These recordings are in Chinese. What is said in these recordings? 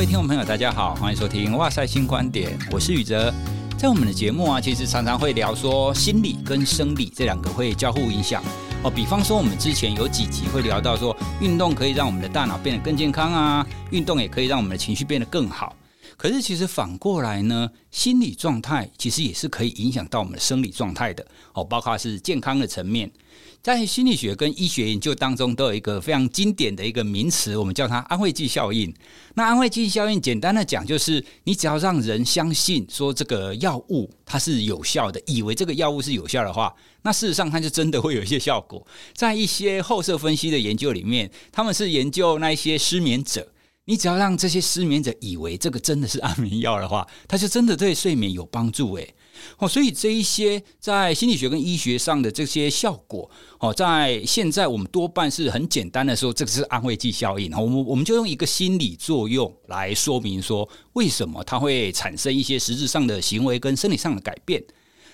各位听众朋友，大家好，欢迎收听《哇塞新观点》，我是宇哲。在我们的节目啊，其实常常会聊说心理跟生理这两个会交互影响哦。比方说，我们之前有几集会聊到说，运动可以让我们的大脑变得更健康啊，运动也可以让我们的情绪变得更好。可是，其实反过来呢，心理状态其实也是可以影响到我们的生理状态的哦，包括是健康的层面。在心理学跟医学研究当中，都有一个非常经典的一个名词，我们叫它安慰剂效应。那安慰剂效应，简单的讲，就是你只要让人相信说这个药物它是有效的，以为这个药物是有效的话，那事实上它就真的会有一些效果。在一些后设分析的研究里面，他们是研究那一些失眠者，你只要让这些失眠者以为这个真的是安眠药的话，它就真的对睡眠有帮助。诶。哦，所以这一些在心理学跟医学上的这些效果，哦，在现在我们多半是很简单的说，这个是安慰剂效应。我们我们就用一个心理作用来说明说，为什么它会产生一些实质上的行为跟生理上的改变。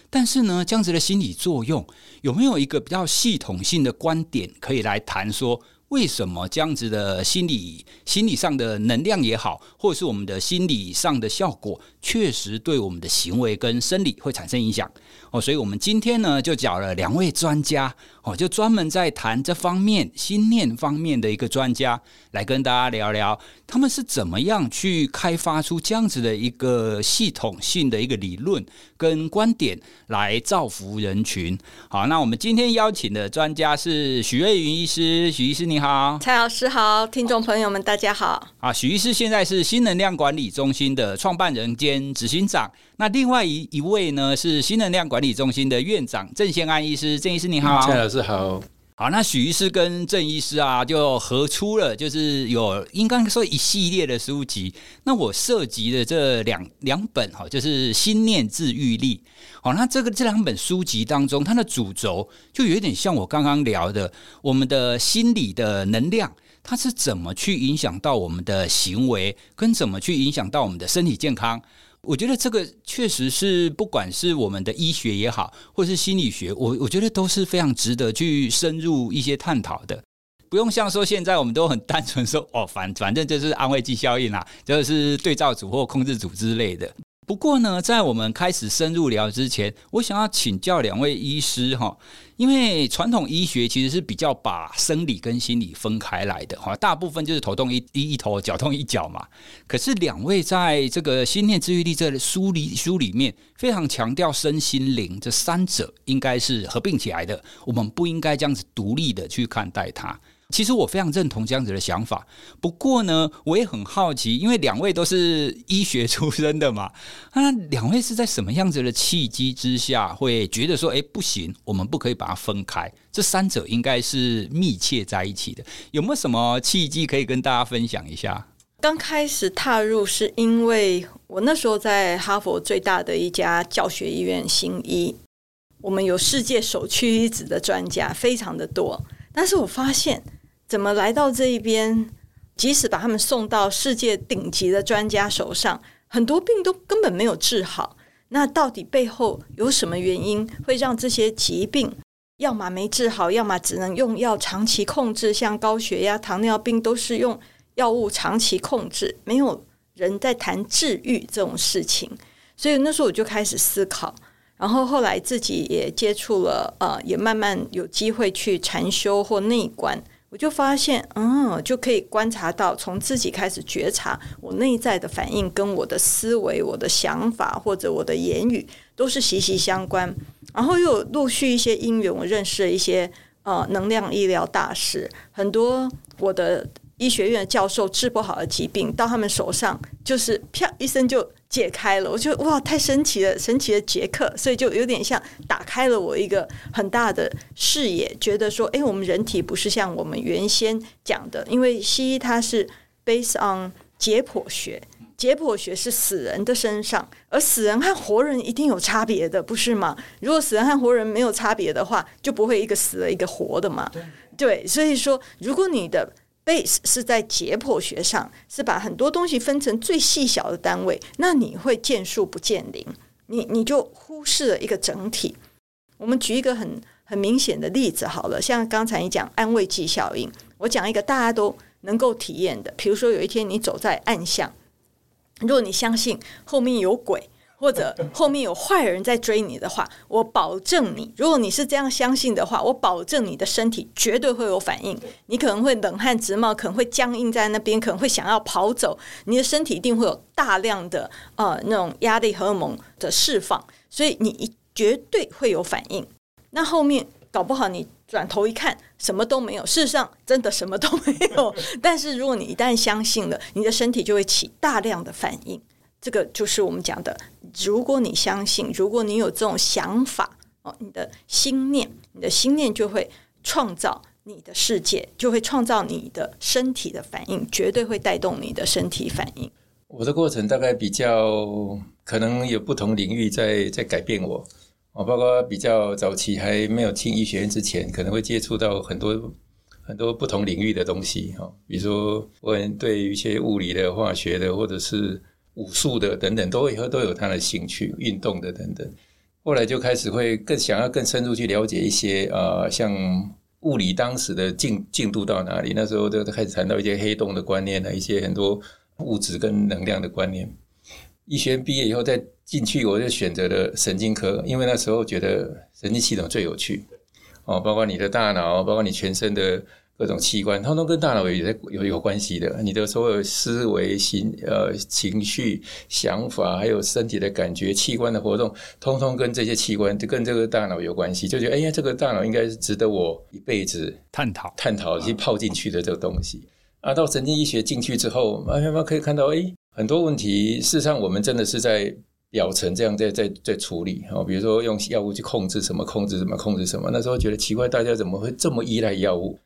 但是呢，这样子的心理作用有没有一个比较系统性的观点可以来谈说？为什么这样子的心理、心理上的能量也好，或者是我们的心理上的效果，确实对我们的行为跟生理会产生影响哦。所以，我们今天呢，就找了两位专家哦，就专门在谈这方面心念方面的一个专家，来跟大家聊聊，他们是怎么样去开发出这样子的一个系统性的一个理论跟观点，来造福人群。好，那我们今天邀请的专家是许瑞云医师，许医师你。你好，蔡老师好，听众朋友们大家好。啊，许医师现在是新能量管理中心的创办人兼执行长。那另外一一位呢是新能量管理中心的院长郑先安医师，郑医师你好。蔡老师好。好，那许医师跟郑医师啊，就合出了，就是有应该说一系列的书籍。那我涉及的这两两本哈，就是《心念治愈力》。好，那这个这两本书籍当中，它的主轴就有点像我刚刚聊的，我们的心理的能量，它是怎么去影响到我们的行为，跟怎么去影响到我们的身体健康。我觉得这个确实是，不管是我们的医学也好，或是心理学，我我觉得都是非常值得去深入一些探讨的。不用像说现在我们都很单纯说哦，反反正就是安慰剂效应啦，就是对照组或控制组之类的。不过呢，在我们开始深入聊之前，我想要请教两位医师哈，因为传统医学其实是比较把生理跟心理分开来的哈，大部分就是头痛一一头，脚痛一脚嘛。可是两位在这个心念治愈力这书里书里面，非常强调身心灵这三者应该是合并起来的，我们不应该这样子独立的去看待它。其实我非常认同这样子的想法，不过呢，我也很好奇，因为两位都是医学出身的嘛，那两位是在什么样子的契机之下，会觉得说，哎，不行，我们不可以把它分开，这三者应该是密切在一起的，有没有什么契机可以跟大家分享一下？刚开始踏入是因为我那时候在哈佛最大的一家教学医院新医，我们有世界首屈一指的专家，非常的多，但是我发现。怎么来到这一边？即使把他们送到世界顶级的专家手上，很多病都根本没有治好。那到底背后有什么原因会让这些疾病要么没治好，要么只能用药长期控制？像高血压、糖尿病都是用药物长期控制，没有人在谈治愈这种事情。所以那时候我就开始思考，然后后来自己也接触了，呃，也慢慢有机会去禅修或内观。我就发现，嗯，就可以观察到，从自己开始觉察我内在的反应，跟我的思维、我的想法或者我的言语都是息息相关。然后又陆续一些因缘，我认识了一些呃能量医疗大师，很多我的医学院教授治不好的疾病，到他们手上就是啪一声就。解开了，我觉得哇，太神奇了，神奇的杰克，所以就有点像打开了我一个很大的视野，觉得说，哎，我们人体不是像我们原先讲的，因为西医它是 based on 解剖学，解剖学是死人的身上，而死人和活人一定有差别的，不是吗？如果死人和活人没有差别的话，就不会一个死了一个活的嘛。对，对，所以说，如果你的 base 是在解剖学上，是把很多东西分成最细小的单位，那你会见树不见林，你你就忽视了一个整体。我们举一个很很明显的例子好了，像刚才你讲安慰剂效应，我讲一个大家都能够体验的，比如说有一天你走在暗巷，如果你相信后面有鬼，或者后面有坏人在追你的话，我保证你，如果你是这样相信的话，我保证你的身体绝对会有反应。你可能会冷汗直冒，可能会僵硬在那边，可能会想要跑走。你的身体一定会有大量的呃那种压力荷尔蒙的释放，所以你绝对会有反应。那后面搞不好你转头一看，什么都没有。事实上，真的什么都没有。但是如果你一旦相信了，你的身体就会起大量的反应。这个就是我们讲的，如果你相信，如果你有这种想法哦，你的心念，你的心念就会创造你的世界，就会创造你的身体的反应，绝对会带动你的身体反应。我的过程大概比较可能有不同领域在在改变我，我包括比较早期还没有进医学院之前，可能会接触到很多很多不同领域的东西哈，比如说我对于一些物理的、化学的，或者是。武术的等等，都以后都有他的兴趣，运动的等等。后来就开始会更想要更深入去了解一些、呃，像物理当时的进进度到哪里？那时候都开始谈到一些黑洞的观念啊，一些很多物质跟能量的观念。医学毕业以后再进去，我就选择了神经科，因为那时候觉得神经系统最有趣哦，包括你的大脑，包括你全身的。各种器官，通通跟大脑有在有有关系的。你的所有思维、心呃情绪、想法，还有身体的感觉、器官的活动，通通跟这些器官，就跟这个大脑有关系。就觉得，哎呀，这个大脑应该是值得我一辈子探讨、探讨去泡进去的这个东西。啊，到神经医学进去之后，慢慢可以看到，哎，很多问题，事实上我们真的是在表层这样在在在处理啊。比如说用药物去控制什么，控制什么，控制什么。那时候觉得奇怪，大家怎么会这么依赖药物？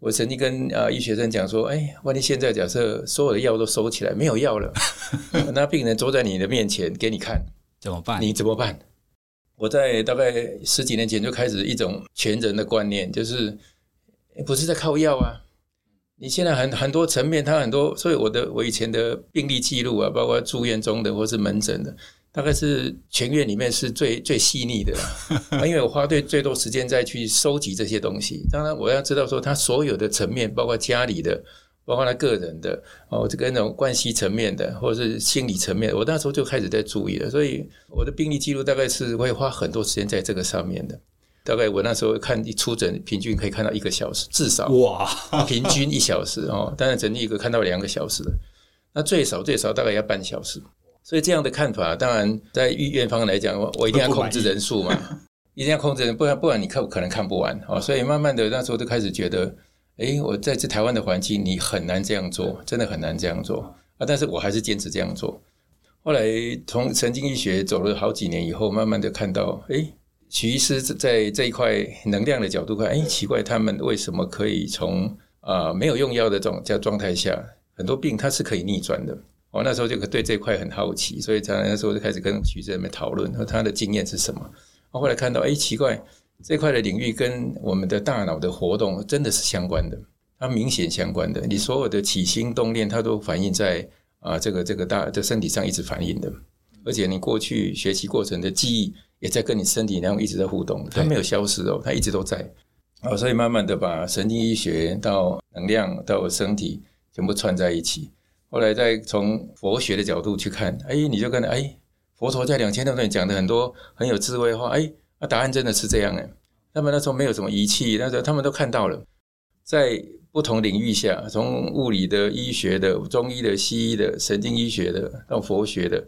我曾经跟啊医学生讲说，哎，万一现在假设所有的药都收起来，没有药了，那病人坐在你的面前给你看，怎么办？你怎么办？我在大概十几年前就开始一种全人的观念，就是不是在靠药啊？你现在很很多层面，它很多，所以我的我以前的病例记录啊，包括住院中的或是门诊的。大概是全院里面是最最细腻的，因为我花最最多时间再去收集这些东西。当然，我要知道说他所有的层面，包括家里的，包括他个人的，哦，这个那种关系层面的，或者是心理层面，我那时候就开始在注意了。所以我的病历记录大概是会花很多时间在这个上面的。大概我那时候看一出诊，平均可以看到一个小时，至少哇，平均一小时哦。当然，整体一个看到两个小时的，那最少最少大概要半小时。所以这样的看法，当然在医院方来讲，我我一定要控制人数嘛，一定要控制人，不然不然你看可能看不完哦。所以慢慢的那时候就开始觉得，诶，我在这台湾的环境，你很难这样做，真的很难这样做啊。但是我还是坚持这样做。后来从神经医学走了好几年以后，慢慢的看到，诶，徐医师在这一块能量的角度看，诶，奇怪，他们为什么可以从啊没有用药的这种叫状态下，很多病它是可以逆转的。我那时候就对这块很好奇，所以在那时候就开始跟徐在那边讨论，说他的经验是什么。后来看到，哎，奇怪，这块的领域跟我们的大脑的活动真的是相关的，它明显相关的。你所有的起心动念，它都反映在啊这个这个大的身体上一直反映的，而且你过去学习过程的记忆也在跟你身体那样一直在互动，它没有消失哦，它一直都在。哦，所以慢慢的把神经医学到能量到身体全部串在一起。后来再从佛学的角度去看，哎，你就跟哎，佛陀在两千多年讲的很多很有智慧的话，哎，那答案真的是这样哎。他们那时候没有什么仪器，那时候他们都看到了，在不同领域下，从物理的、医学的、中医的、西医的、神经医学的到佛学的，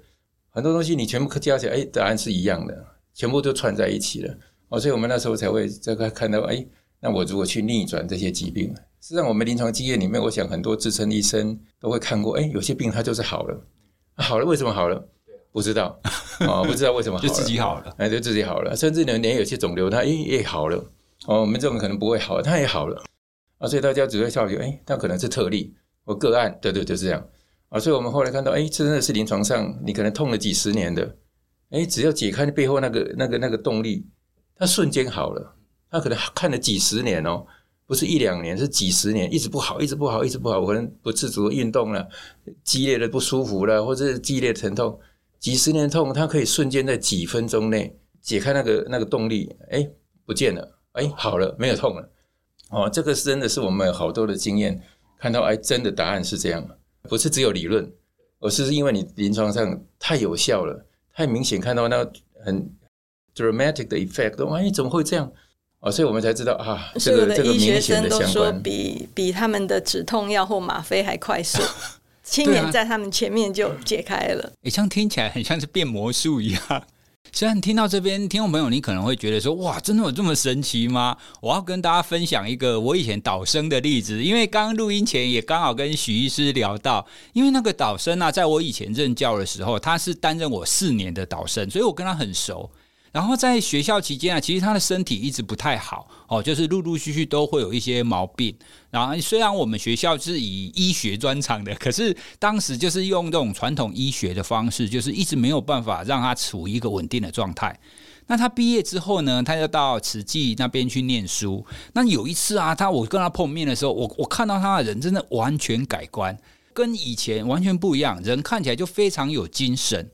很多东西你全部加起来，哎，答案是一样的，全部都串在一起了。哦，所以我们那时候才会这个看到，哎，那我如果去逆转这些疾病。实际上，我们临床经验里面，我想很多资深医生都会看过。哎，有些病它就是好了，好了，为什么好了？不知道啊，不知道为什么好了，就自己好了，哎，就自己好了。甚至呢，连有些肿瘤，它哎也好了。哦，我们这种可能不会好，它也好了啊。所以大家只会笑觉，哎，它可能是特例或个案，对对，就是这样啊。所以我们后来看到，哎，这真的是临床上你可能痛了几十年的，哎，只要解开背后那个那个那个动力，它瞬间好了。他可能看了几十年哦。不是一两年，是几十年，一直不好，一直不好，一直不好。我可能不自主运动了，激烈的不舒服了，或者是激烈疼痛，几十年痛，它可以瞬间在几分钟内解开那个那个动力，哎，不见了，哎，好了，没有痛了。哦，这个是真的是我们好多的经验，看到哎，真的答案是这样，不是只有理论。而是因为你临床上太有效了，太明显看到那很 dramatic 的 effect，哎，怎么会这样？哦，所以我们才知道啊，这个这个医学生都说比比他们的止痛药或吗啡还快速，亲眼在他们前面就解开了。哎、啊，这样听起来很像是变魔术一样。虽然听到这边，听众朋友，你可能会觉得说：“哇，真的有这么神奇吗？”我要跟大家分享一个我以前导生的例子，因为刚刚录音前也刚好跟许医师聊到，因为那个导生啊，在我以前任教的时候，他是担任我四年的导生，所以我跟他很熟。然后在学校期间啊，其实他的身体一直不太好哦，就是陆陆续续都会有一些毛病。然后虽然我们学校是以医学专长的，可是当时就是用这种传统医学的方式，就是一直没有办法让他处于一个稳定的状态。那他毕业之后呢，他就到慈济那边去念书。那有一次啊，他我跟他碰面的时候，我我看到他的人真的完全改观，跟以前完全不一样，人看起来就非常有精神。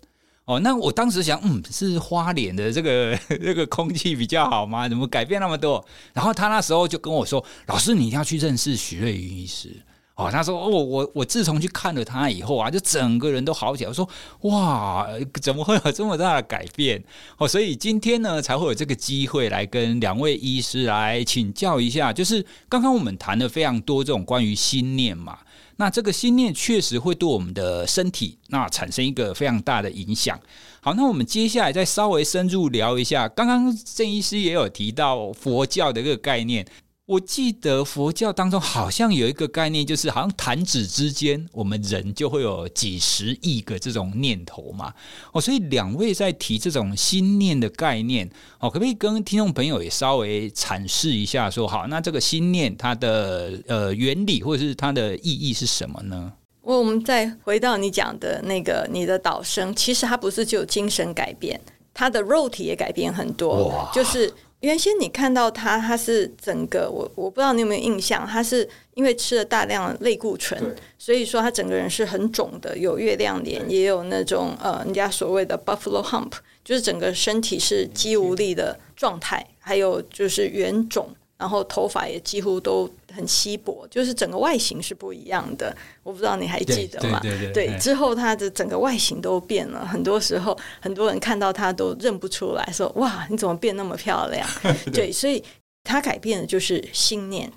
哦，那我当时想，嗯，是花莲的这个 这个空气比较好吗？怎么改变那么多？然后他那时候就跟我说：“老师，你一定要去认识许瑞云医师。”哦，他说：“哦，我我自从去看了他以后啊，就整个人都好起来。”我说：“哇，怎么会有这么大的改变？”哦，所以今天呢，才会有这个机会来跟两位医师来请教一下。就是刚刚我们谈了非常多这种关于心念嘛。那这个心念确实会对我们的身体那产生一个非常大的影响。好，那我们接下来再稍微深入聊一下，刚刚郑医师也有提到佛教的这个概念。我记得佛教当中好像有一个概念，就是好像弹指之间，我们人就会有几十亿个这种念头嘛。哦，所以两位在提这种心念的概念，哦，可不可以跟听众朋友也稍微阐释一下说？说好，那这个心念它的呃原理或者是它的意义是什么呢？我我们再回到你讲的那个你的导生，其实它不是只有精神改变，它的肉体也改变很多，就是。原先你看到他，他是整个我我不知道你有没有印象，他是因为吃了大量的类固醇，所以说他整个人是很肿的，有月亮脸，也有那种呃人家所谓的 buffalo hump，就是整个身体是肌无力的状态，还有就是圆肿。然后头发也几乎都很稀薄，就是整个外形是不一样的。我不知道你还记得吗？对，对，对，对，对，之后他的整个外形都变了。很多时候，很多人看到他都认不出来，说：“哇，你怎么变那么漂亮？” 对，对，所以他改变的就是心念。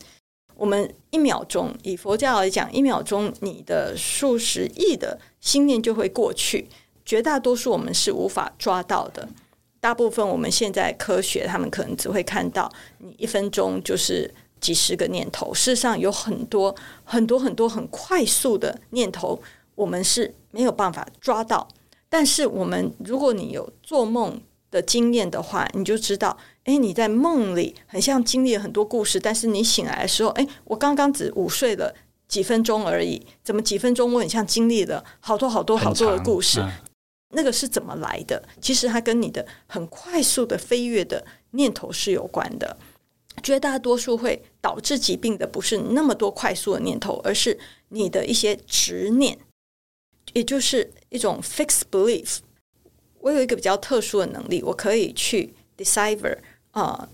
我们一秒钟，以佛教来讲，一秒钟你的数十亿的心念就会过去，绝大多数我们是无法抓到的。大部分我们现在科学，他们可能只会看到你一分钟就是几十个念头。事实上，有很多很多很多很快速的念头，我们是没有办法抓到。但是，我们如果你有做梦的经验的话，你就知道，诶，你在梦里很像经历了很多故事，但是你醒来的时候，诶，我刚刚只午睡了几分钟而已，怎么几分钟我很像经历了好多好多好多的故事？那个是怎么来的？其实它跟你的很快速的飞跃的念头是有关的。绝大多数会导致疾病的不是那么多快速的念头，而是你的一些执念，也就是一种 fixed belief。我有一个比较特殊的能力，我可以去 decipher 啊、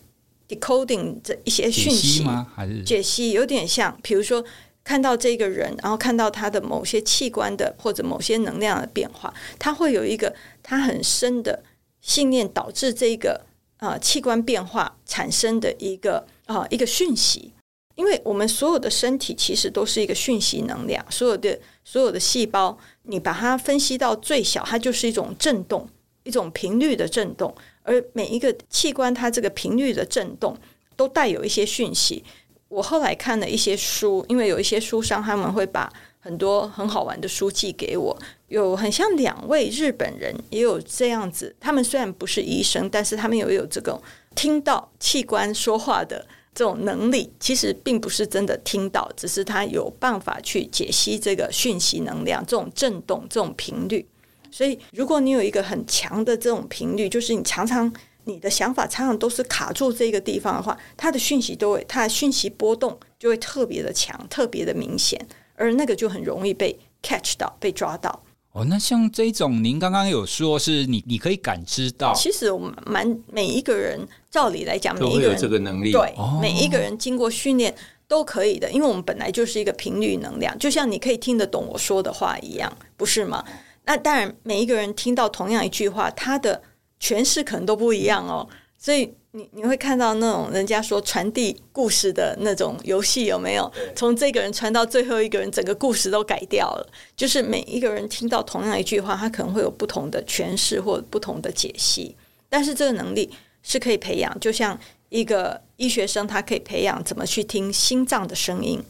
uh, decoding 这一些讯息吗？还是解析？有点像，比如说。看到这个人，然后看到他的某些器官的或者某些能量的变化，他会有一个他很深的信念，导致这个、呃、器官变化产生的一个啊、呃、一个讯息。因为我们所有的身体其实都是一个讯息能量，所有的所有的细胞，你把它分析到最小，它就是一种震动，一种频率的震动。而每一个器官，它这个频率的震动都带有一些讯息。我后来看了一些书，因为有一些书商他们会把很多很好玩的书寄给我，有很像两位日本人也有这样子，他们虽然不是医生，但是他们也有这种听到器官说话的这种能力，其实并不是真的听到，只是他有办法去解析这个讯息能量、这种震动、这种频率。所以，如果你有一个很强的这种频率，就是你常常。你的想法常常都是卡住这个地方的话，它的讯息都会，它的讯息波动就会特别的强，特别的明显，而那个就很容易被 catch 到，被抓到。哦，那像这种，您刚刚有说是你，你可以感知到。其实我们蛮每一个人，照理来讲，每一个人都有这个能力。对，哦、每一个人经过训练都可以的，因为我们本来就是一个频率能量，就像你可以听得懂我说的话一样，不是吗？那当然，每一个人听到同样一句话，他的诠释可能都不一样哦。所以你你会看到那种人家说传递故事的那种游戏有没有？从这个人传到最后一个人，整个故事都改掉了。就是每一个人听到同样一句话，他可能会有不同的诠释或不同的解析。但是这个能力是可以培养，就像。一个医学生，他可以培养怎么去听心脏的声音，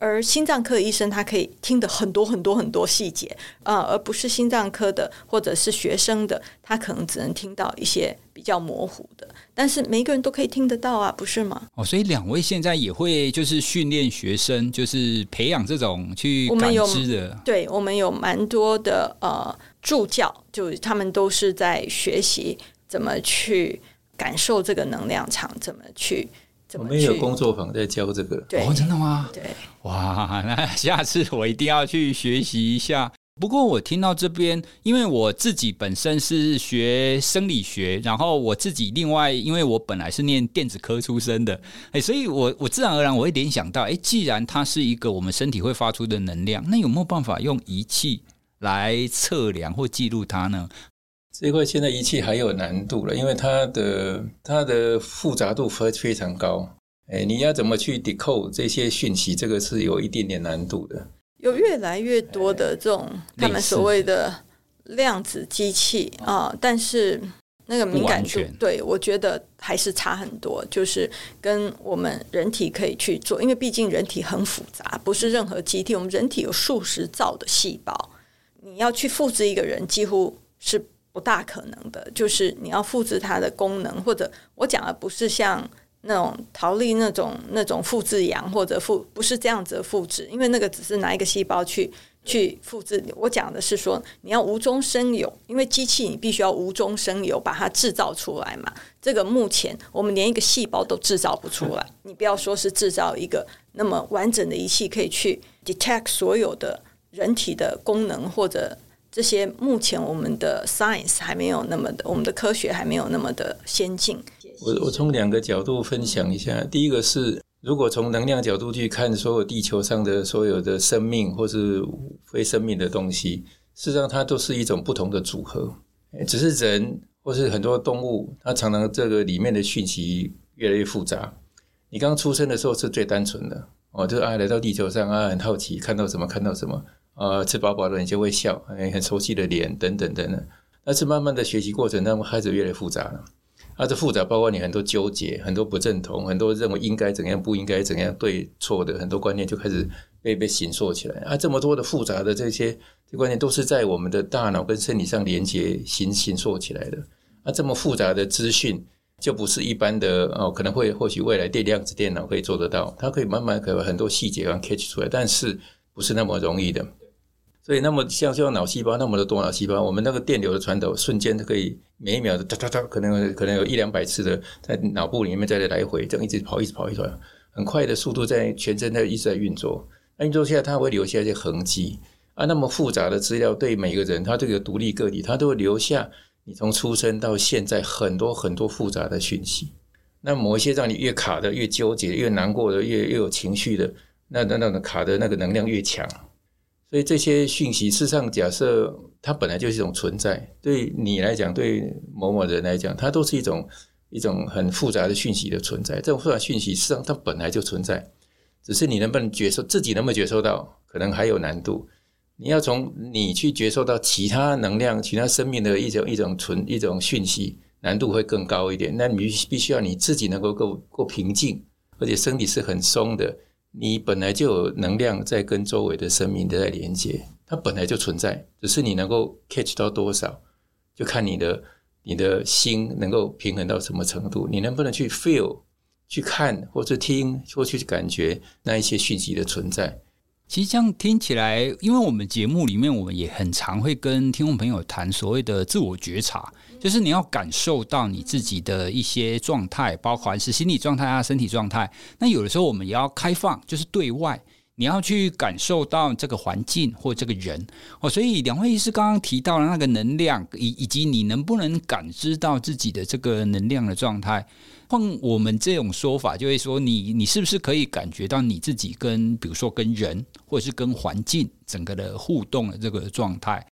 而心脏科医生他可以听的很多很多很多细节啊，而不是心脏科的或者是学生的，他可能只能听到一些比较模糊的。但是每一个人都可以听得到啊，不是吗？哦，所以两位现在也会就是训练学生，就是培养这种去感知的。对，我们有蛮多的呃助教，就他们都是在学习怎么去。感受这个能量场怎么去？怎么去？我们也有工作坊在教这个。对，哦，真的吗？对，哇，那下次我一定要去学习一下。不过我听到这边，因为我自己本身是学生理学，然后我自己另外，因为我本来是念电子科出身的，哎，所以我我自然而然我会联想到，哎，既然它是一个我们身体会发出的能量，那有没有办法用仪器来测量或记录它呢？这块现在仪器还有难度了，因为它的它的复杂度非非常高。哎，你要怎么去 decode 这些讯息？这个是有一点点难度的。有越来越多的这种他们所谓的量子机器啊，但是那个敏感度，对，我觉得还是差很多。就是跟我们人体可以去做，因为毕竟人体很复杂，不是任何机体。我们人体有数十兆的细胞，你要去复制一个人，几乎是。不大可能的，就是你要复制它的功能，或者我讲的不是像那种逃离那种那种复制羊，或者复不是这样子的复制，因为那个只是拿一个细胞去去复制。我讲的是说，你要无中生有，因为机器你必须要无中生有，把它制造出来嘛。这个目前我们连一个细胞都制造不出来，你不要说是制造一个那么完整的仪器，可以去 detect 所有的人体的功能或者。这些目前我们的 science 还没有那么的，我们的科学还没有那么的先进。我我从两个角度分享一下。第一个是，如果从能量角度去看所有地球上的所有的生命或是非生命的东西，事实上它都是一种不同的组合。只是人或是很多动物，它常常这个里面的讯息越来越复杂。你刚出生的时候是最单纯的，哦，就是啊来到地球上啊很好奇，看到什么看到什么。呃，吃饱饱的你就会笑，很熟悉的脸等等等等。但是慢慢的学习过程当中，开始越来越复杂了。啊，这复杂包括你很多纠结、很多不认同、很多认为应该怎样、不应该怎样、对错的很多观念就开始被被形塑起来。啊，这么多的复杂的这些这观念都是在我们的大脑跟身体上连接形形塑起来的。啊，这么复杂的资讯就不是一般的哦，可能会或许未来电量子电脑可以做得到，它可以慢慢可以把很多细节让 catch 出来，但是不是那么容易的。所以，那么像像脑细胞那么的多脑细胞，我们那个电流的传导瞬间可以每一秒的哒哒哒，可能可能有一两百次的在脑部里面在来回，这样一直跑，一直跑，一直跑，很快的速度在全身在一直在运作。那运作下，它会留下一些痕迹啊。那么复杂的资料，对每个人，他这个独立个体，他都会留下你从出生到现在很多很多复杂的讯息。那某一些让你越卡的、越纠结、越难过的、越越有情绪的，那那那种卡的那个能量越强。所以这些讯息，事实上，假设它本来就是一种存在，对你来讲，对某某人来讲，它都是一种一种很复杂的讯息的存在。这种复杂讯息，事实上它本来就存在，只是你能不能觉受，自己能不能觉受到，可能还有难度。你要从你去觉受到其他能量、其他生命的一种一种存一种讯息，难度会更高一点。那你必须要你自己能够够够平静，而且身体是很松的。你本来就有能量在跟周围的生命在连接，它本来就存在，只是你能够 catch 到多少，就看你的你的心能够平衡到什么程度，你能不能去 feel、去看或者听或去感觉那一些讯息的存在。其实这样听起来，因为我们节目里面，我们也很常会跟听众朋友谈所谓的自我觉察，就是你要感受到你自己的一些状态，包括是心理状态啊、身体状态。那有的时候我们也要开放，就是对外，你要去感受到这个环境或这个人哦，所以两位医师刚刚提到了那个能量，以以及你能不能感知到自己的这个能量的状态。换我们这种说法，就会说你你是不是可以感觉到你自己跟比如说跟人或者是跟环境整个的互动的这个状态？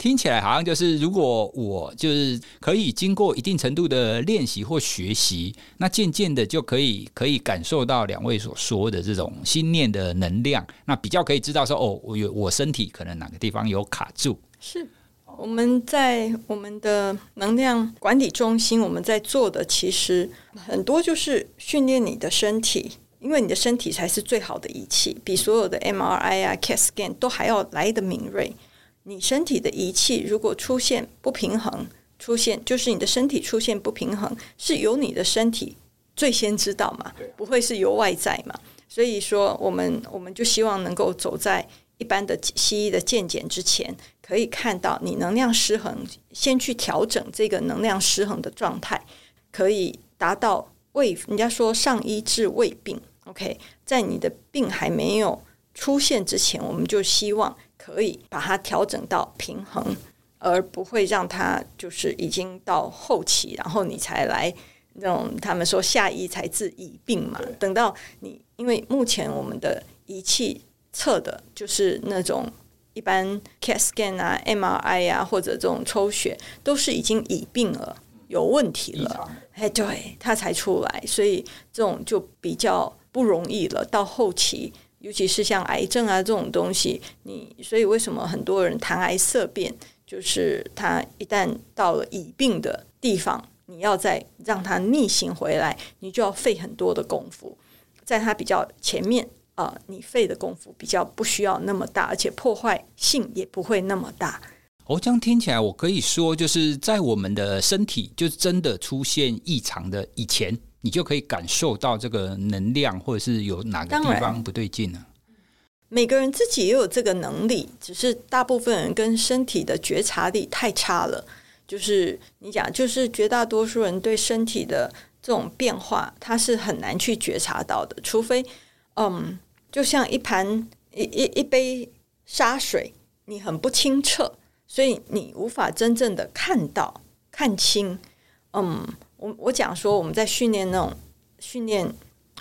听起来好像就是，如果我就是可以经过一定程度的练习或学习，那渐渐的就可以可以感受到两位所说的这种心念的能量，那比较可以知道说，哦，我有我身体可能哪个地方有卡住。是我们在我们的能量管理中心，我们在做的其实很多就是训练你的身体，因为你的身体才是最好的仪器，比所有的 MRI 啊、CAT scan 都还要来得敏锐。你身体的仪器如果出现不平衡，出现就是你的身体出现不平衡，是由你的身体最先知道嘛？不会是由外在嘛？所以说，我们我们就希望能够走在一般的西医的健检之前，可以看到你能量失衡，先去调整这个能量失衡的状态，可以达到未人家说上医治未病。OK，在你的病还没有出现之前，我们就希望。可以把它调整到平衡，而不会让它就是已经到后期，然后你才来那种他们说下医才治已病嘛。等到你，因为目前我们的仪器测的就是那种一般 CAT scan 啊、MRI 啊或者这种抽血，都是已经已病了、有问题了，哎，对，它才出来，所以这种就比较不容易了。到后期。尤其是像癌症啊这种东西，你所以为什么很多人谈癌色变，就是他一旦到了已病的地方，你要再让他逆行回来，你就要费很多的功夫。在他比较前面啊、你费的功夫比较不需要那么大，而且破坏性也不会那么大。哦，这样听起来，我可以说，就是在我们的身体就真的出现异常的以前。你就可以感受到这个能量，或者是有哪个地方不对劲呢？每个人自己也有这个能力，只是大部分人跟身体的觉察力太差了。就是你讲，就是绝大多数人对身体的这种变化，他是很难去觉察到的。除非，嗯，就像一盘一一一杯沙水，你很不清澈，所以你无法真正的看到看清，嗯。我我讲说，我们在训练那种训练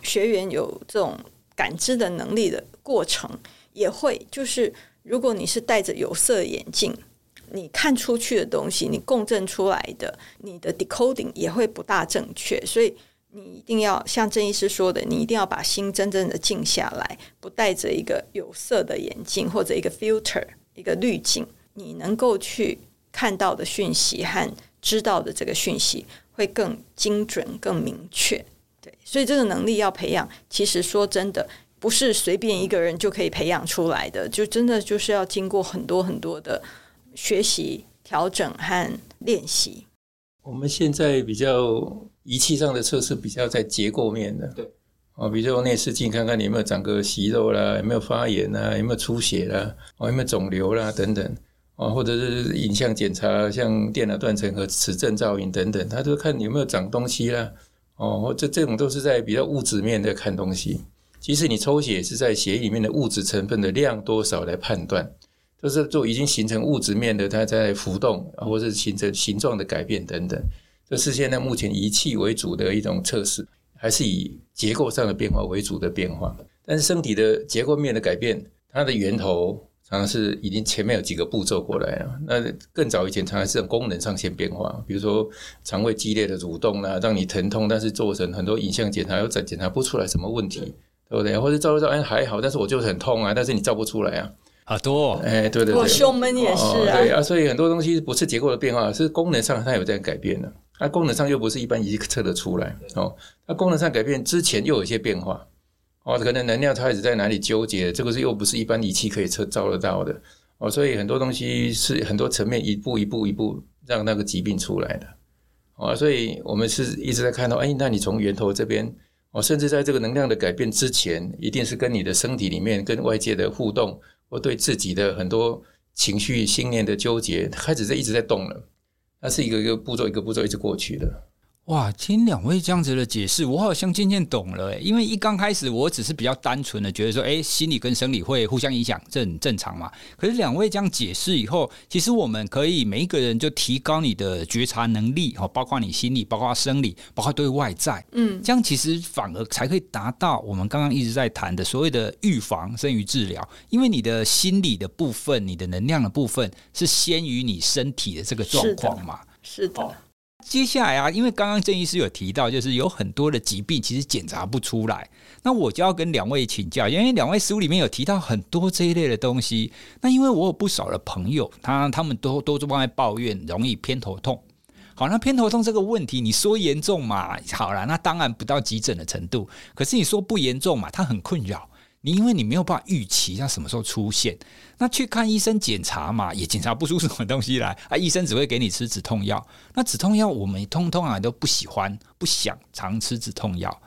学员有这种感知的能力的过程，也会就是，如果你是戴着有色眼镜，你看出去的东西，你共振出来的，你的 decoding 也会不大正确。所以你一定要像郑医师说的，你一定要把心真正的静下来，不戴着一个有色的眼镜或者一个 filter 一个滤镜，你能够去看到的讯息和知道的这个讯息。会更精准、更明确，对，所以这个能力要培养，其实说真的，不是随便一个人就可以培养出来的，就真的就是要经过很多很多的学习、调整和练习。我们现在比较仪器上的测试比较在结构面的，对，啊，比如说内视镜看看你有没有长个息肉啦，有没有发炎啦，有没有出血啦，哦，有没有肿瘤啦等等。啊，或者是影像检查，像电脑断层和磁振造影等等，他都看有没有长东西啦。哦，这这种都是在比较物质面的看东西。其实你抽血是在血液里面的物质成分的量多少来判断，都是做已经形成物质面的，它在浮动，或者是形成形状的改变等等。这是现在目前仪器为主的一种测试，还是以结构上的变化为主的变化。但是身体的结构面的改变，它的源头。常常是已经前面有几个步骤过来了，那更早以前常常是功能上先变化，比如说肠胃激烈的蠕动啦，让你疼痛，但是做成很多影像检查又检检查不出来什么问题，对不对？或者照一照，哎还好，但是我就是很痛啊，但是你照不出来啊，好多，哎对对对，我胸闷也是啊，哦、对啊，所以很多东西不是结构的变化，是功能上它有在改变的，那功能上又不是一般仪器测得出来哦，那功能上改变之前又有一些变化。哦，可能能量它一直在哪里纠结，这个是又不是一般仪器可以测照得到的。哦，所以很多东西是很多层面一步一步一步让那个疾病出来的。哦，所以我们是一直在看到，哎，那你从源头这边哦，甚至在这个能量的改变之前，一定是跟你的身体里面跟外界的互动，或对自己的很多情绪、信念的纠结，开始在一直在动了，它是一个一个步骤一个步骤一直过去的。哇，听两位这样子的解释，我好像渐渐懂了。因为一刚开始我只是比较单纯的觉得说，哎，心理跟生理会互相影响，这很正常嘛。可是两位这样解释以后，其实我们可以每一个人就提高你的觉察能力，哦，包括你心理，包括生理，包括对外在，嗯，这样其实反而才可以达到我们刚刚一直在谈的所谓的预防胜于治疗。因为你的心理的部分，你的能量的部分是先于你身体的这个状况嘛，是的。是的哦接下来啊，因为刚刚郑医师有提到，就是有很多的疾病其实检查不出来，那我就要跟两位请教，因为两位书里面有提到很多这一类的东西。那因为我有不少的朋友，他他们都都在抱怨容易偏头痛。好，那偏头痛这个问题，你说严重嘛？好了，那当然不到急诊的程度。可是你说不严重嘛？它很困扰。你因为你没有办法预期它什么时候出现，那去看医生检查嘛，也检查不出什么东西来 啊。医生只会给你吃止痛药，那止痛药我们通通啊都不喜欢，不想常吃止痛药。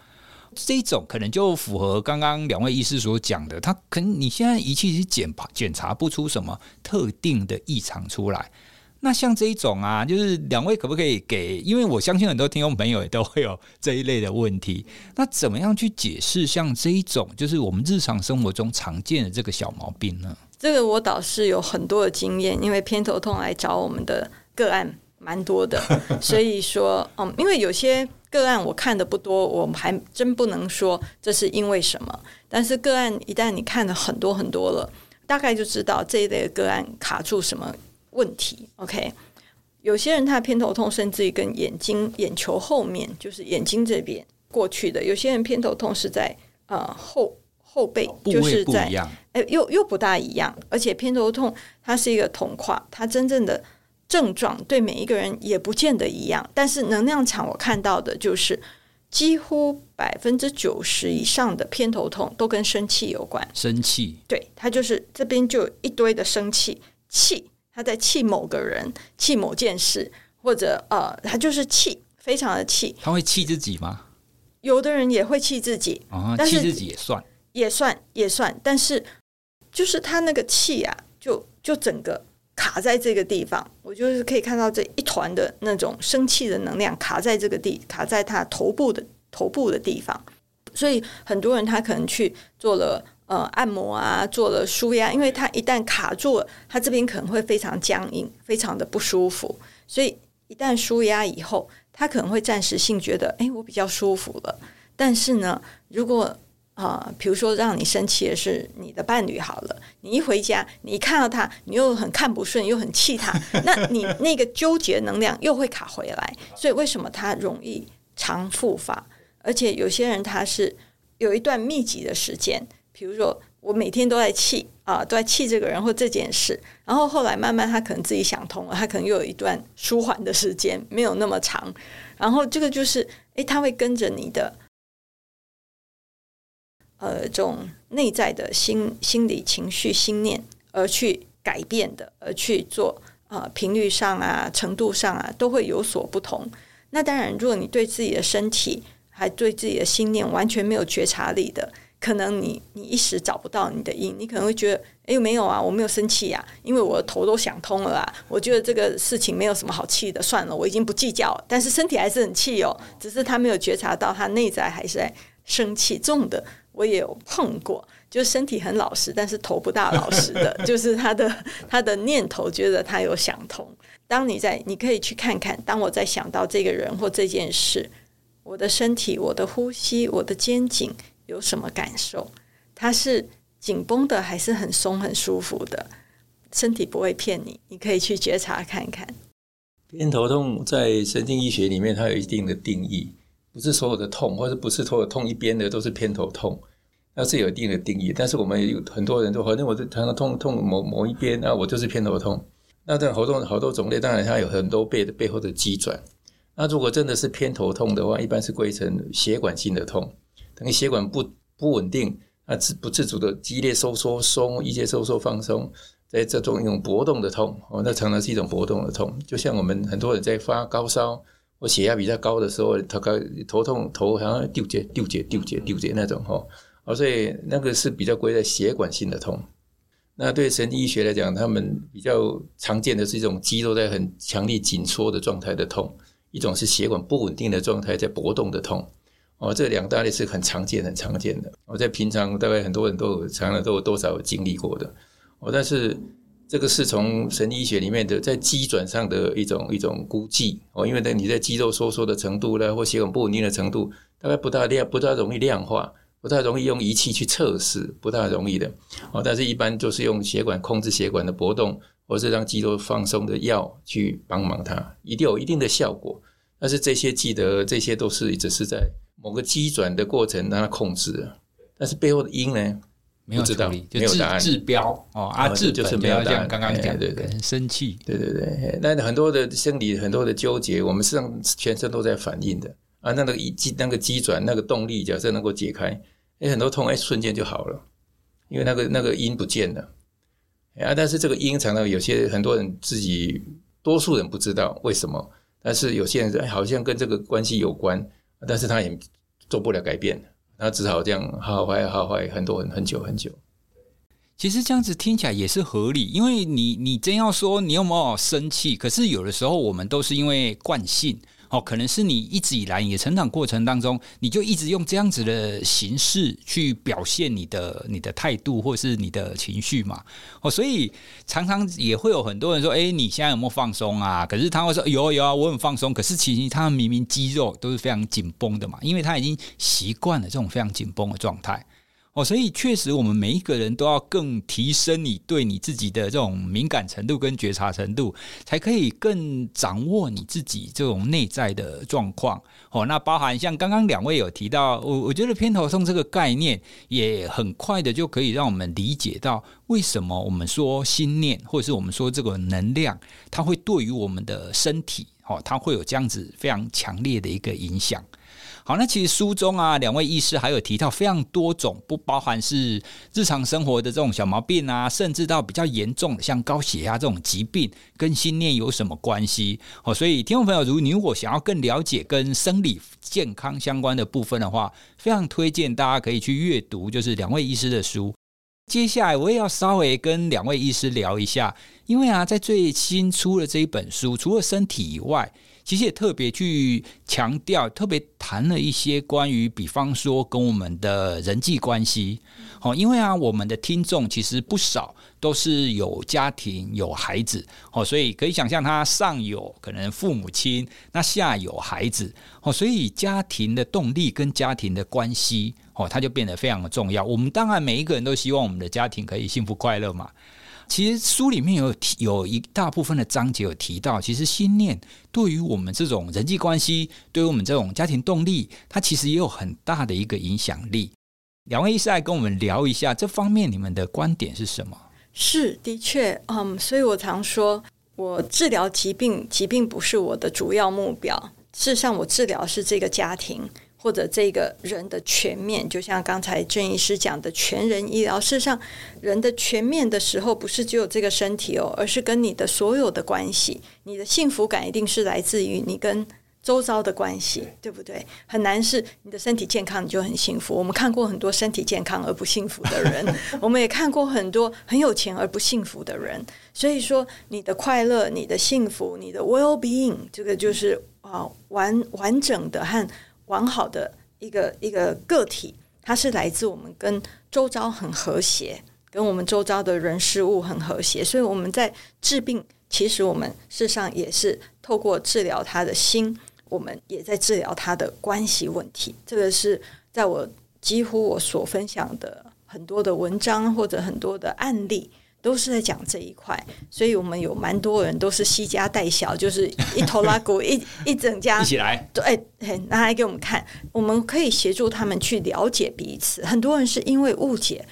这一种可能就符合刚刚两位医师所讲的，他可能你现在仪器是检检查不出什么特定的异常出来。那像这一种啊，就是两位可不可以给？因为我相信很多听众朋友也都会有这一类的问题。那怎么样去解释像这一种，就是我们日常生活中常见的这个小毛病呢？这个我倒是有很多的经验，因为偏头痛来找我们的个案蛮多的，所以说，嗯，因为有些个案我看的不多，我们还真不能说这是因为什么。但是个案一旦你看的很多很多了，大概就知道这一类的个案卡住什么。问题，OK，有些人他偏头痛，甚至于跟眼睛、眼球后面，就是眼睛这边过去的。有些人偏头痛是在呃后后背，就是在哎又又不大一样。而且偏头痛它是一个同跨，它真正的症状对每一个人也不见得一样。但是能量场我看到的就是几乎百分之九十以上的偏头痛都跟生气有关。生气，对，它就是这边就一堆的生气气。他在气某个人，气某件事，或者呃，他就是气，非常的气。他会气自己吗？有的人也会气自己啊，气自己也算，也算，也算。但是就是他那个气啊，就就整个卡在这个地方。我就是可以看到这一团的那种生气的能量卡在这个地，卡在他头部的头部的地方。所以很多人他可能去做了。呃，按摩啊，做了舒压，因为它一旦卡住了，它这边可能会非常僵硬，非常的不舒服。所以一旦舒压以后，他可能会暂时性觉得，哎，我比较舒服了。但是呢，如果啊、比如说让你生气的是你的伴侣，好了，你一回家，你一看到他，你又很看不顺，又很气他，那你那个纠结能量又会卡回来。所以为什么他容易常复发？而且有些人他是有一段密集的时间。比如说，我每天都在气啊，都在气这个人或这件事，然后后来慢慢他可能自己想通了，他可能又有一段舒缓的时间，没有那么长。然后这个就是，诶，他会跟着你的，呃，这种内在的心心理情绪心念而去改变的，而去做啊，频率上啊，程度上啊，都会有所不同。那当然，如果你对自己的身体还对自己的心念完全没有觉察力的。可能你你一时找不到你的因，你可能会觉得，哎，没有啊，我没有生气呀，因为我的头都想通了啊，我觉得这个事情没有什么好气的，算了，我已经不计较了。但是身体还是很气哦，只是他没有觉察到他内在还是在生气。重的我也有碰过，就是身体很老实，但是头不大老实的，就是他的他的念头觉得他有想通。当你在，你可以去看看，当我在想到这个人或这件事，我的身体、我的呼吸、我的肩颈。有什么感受？它是紧绷的，还是很松、很舒服的？身体不会骗你，你可以去觉察看看。偏头痛在神经医学里面，它有一定的定义，不是所有的痛，或者不是所有痛一边的都是偏头痛，那是有一定的定义。但是我们有很多人都好像我是常常痛痛某某一边那，我就是偏头痛。那这好多好多种类，当然它有很多背的背后的机转。那如果真的是偏头痛的话，一般是归成血管性的痛。你血管不不稳定，啊，自不自主的激烈收缩松，一些收缩放松，在这种一种搏动的痛，哦，那常常是一种搏动的痛。就像我们很多人在发高烧或血压比较高的时候，头高头痛，头好像纠结纠结纠结纠结那种哈，哦，所以那个是比较归在血管性的痛。那对神经医学来讲，他们比较常见的是一种肌肉在很强力紧缩的状态的痛。一种是血管不稳定的状态在搏动的痛。哦，这两大类是很常见、很常见的。我在平常大概很多人都有，常常都有多少有经历过的。哦，但是这个是从神医学里面的在机转上的一种一种估计。哦，因为呢你在肌肉收缩的程度呢，或血管不稳定的程度，大概不大量，不大容易量化，不太容易用仪器去测试，不大容易的。哦，但是一般就是用血管控制血管的搏动，或是让肌肉放松的药去帮忙它，一定有一定的效果。但是这些记得，这些都是只是在。某个机转的过程让它控制了，但是背后的因呢？没有知道，没有答案。治标哦，啊，治就是没有答案。刚刚讲，对对，生气，对对对。那很多的生理，很多的纠结，我们实际上全身都在反应的啊。那个一机，那个机转，那个动力，假设能够解开，哎，很多痛哎，瞬间就好了，因为那个那个因不见了啊。但是这个因常常有些很多人自己，多数人不知道为什么，但是有些人好像跟这个关系有关。但是他也做不了改变，他只好这样好坏好坏很多很很久很久。其实这样子听起来也是合理，因为你你真要说你有没有生气，可是有的时候我们都是因为惯性。哦，可能是你一直以来你的成长过程当中，你就一直用这样子的形式去表现你的你的态度或是你的情绪嘛。哦，所以常常也会有很多人说：“哎，你现在有没有放松啊？”可是他会说：“有有啊，我很放松。”可是其实他们明明肌肉都是非常紧绷的嘛，因为他已经习惯了这种非常紧绷的状态。哦，所以确实，我们每一个人都要更提升你对你自己的这种敏感程度跟觉察程度，才可以更掌握你自己这种内在的状况。哦，那包含像刚刚两位有提到，我我觉得偏头痛这个概念也很快的就可以让我们理解到，为什么我们说心念，或者是我们说这个能量，它会对于我们的身体，哦，它会有这样子非常强烈的一个影响。好，那其实书中啊，两位医师还有提到非常多种，不包含是日常生活的这种小毛病啊，甚至到比较严重的像高血压这种疾病，跟心念有什么关系？哦，所以听众朋友，如果你如果想要更了解跟生理健康相关的部分的话，非常推荐大家可以去阅读，就是两位医师的书。接下来我也要稍微跟两位医师聊一下，因为啊，在最新出的这一本书，除了身体以外。其实也特别去强调，特别谈了一些关于，比方说跟我们的人际关系。哦，因为啊，我们的听众其实不少都是有家庭、有孩子，哦，所以可以想象，他上有可能父母亲，那下有孩子，哦，所以家庭的动力跟家庭的关系，哦，它就变得非常的重要。我们当然每一个人都希望我们的家庭可以幸福快乐嘛。其实书里面有提有一大部分的章节有提到，其实心念对于我们这种人际关系，对于我们这种家庭动力，它其实也有很大的一个影响力。两位医师来跟我们聊一下这方面，你们的观点是什么？是的确，嗯，所以我常说，我治疗疾病，疾病不是我的主要目标。事实上，我治疗是这个家庭。或者这个人的全面，就像刚才郑医师讲的全人医疗。事实上，人的全面的时候，不是只有这个身体哦，而是跟你的所有的关系。你的幸福感一定是来自于你跟周遭的关系，对不对？很难是你的身体健康你就很幸福。我们看过很多身体健康而不幸福的人，我们也看过很多很有钱而不幸福的人。所以说，你的快乐、你的幸福、你的 well-being，这个就是啊完完整的和。完好的一个一个个体，它是来自我们跟周遭很和谐，跟我们周遭的人事物很和谐，所以我们在治病，其实我们事实上也是透过治疗他的心，我们也在治疗他的关系问题。这个是在我几乎我所分享的很多的文章或者很多的案例。都是在讲这一块，所以我们有蛮多人都是惜家带小，就是一头拉骨 一一整家一起来，对，拿来给我们看，我们可以协助他们去了解彼此。很多人是因为误解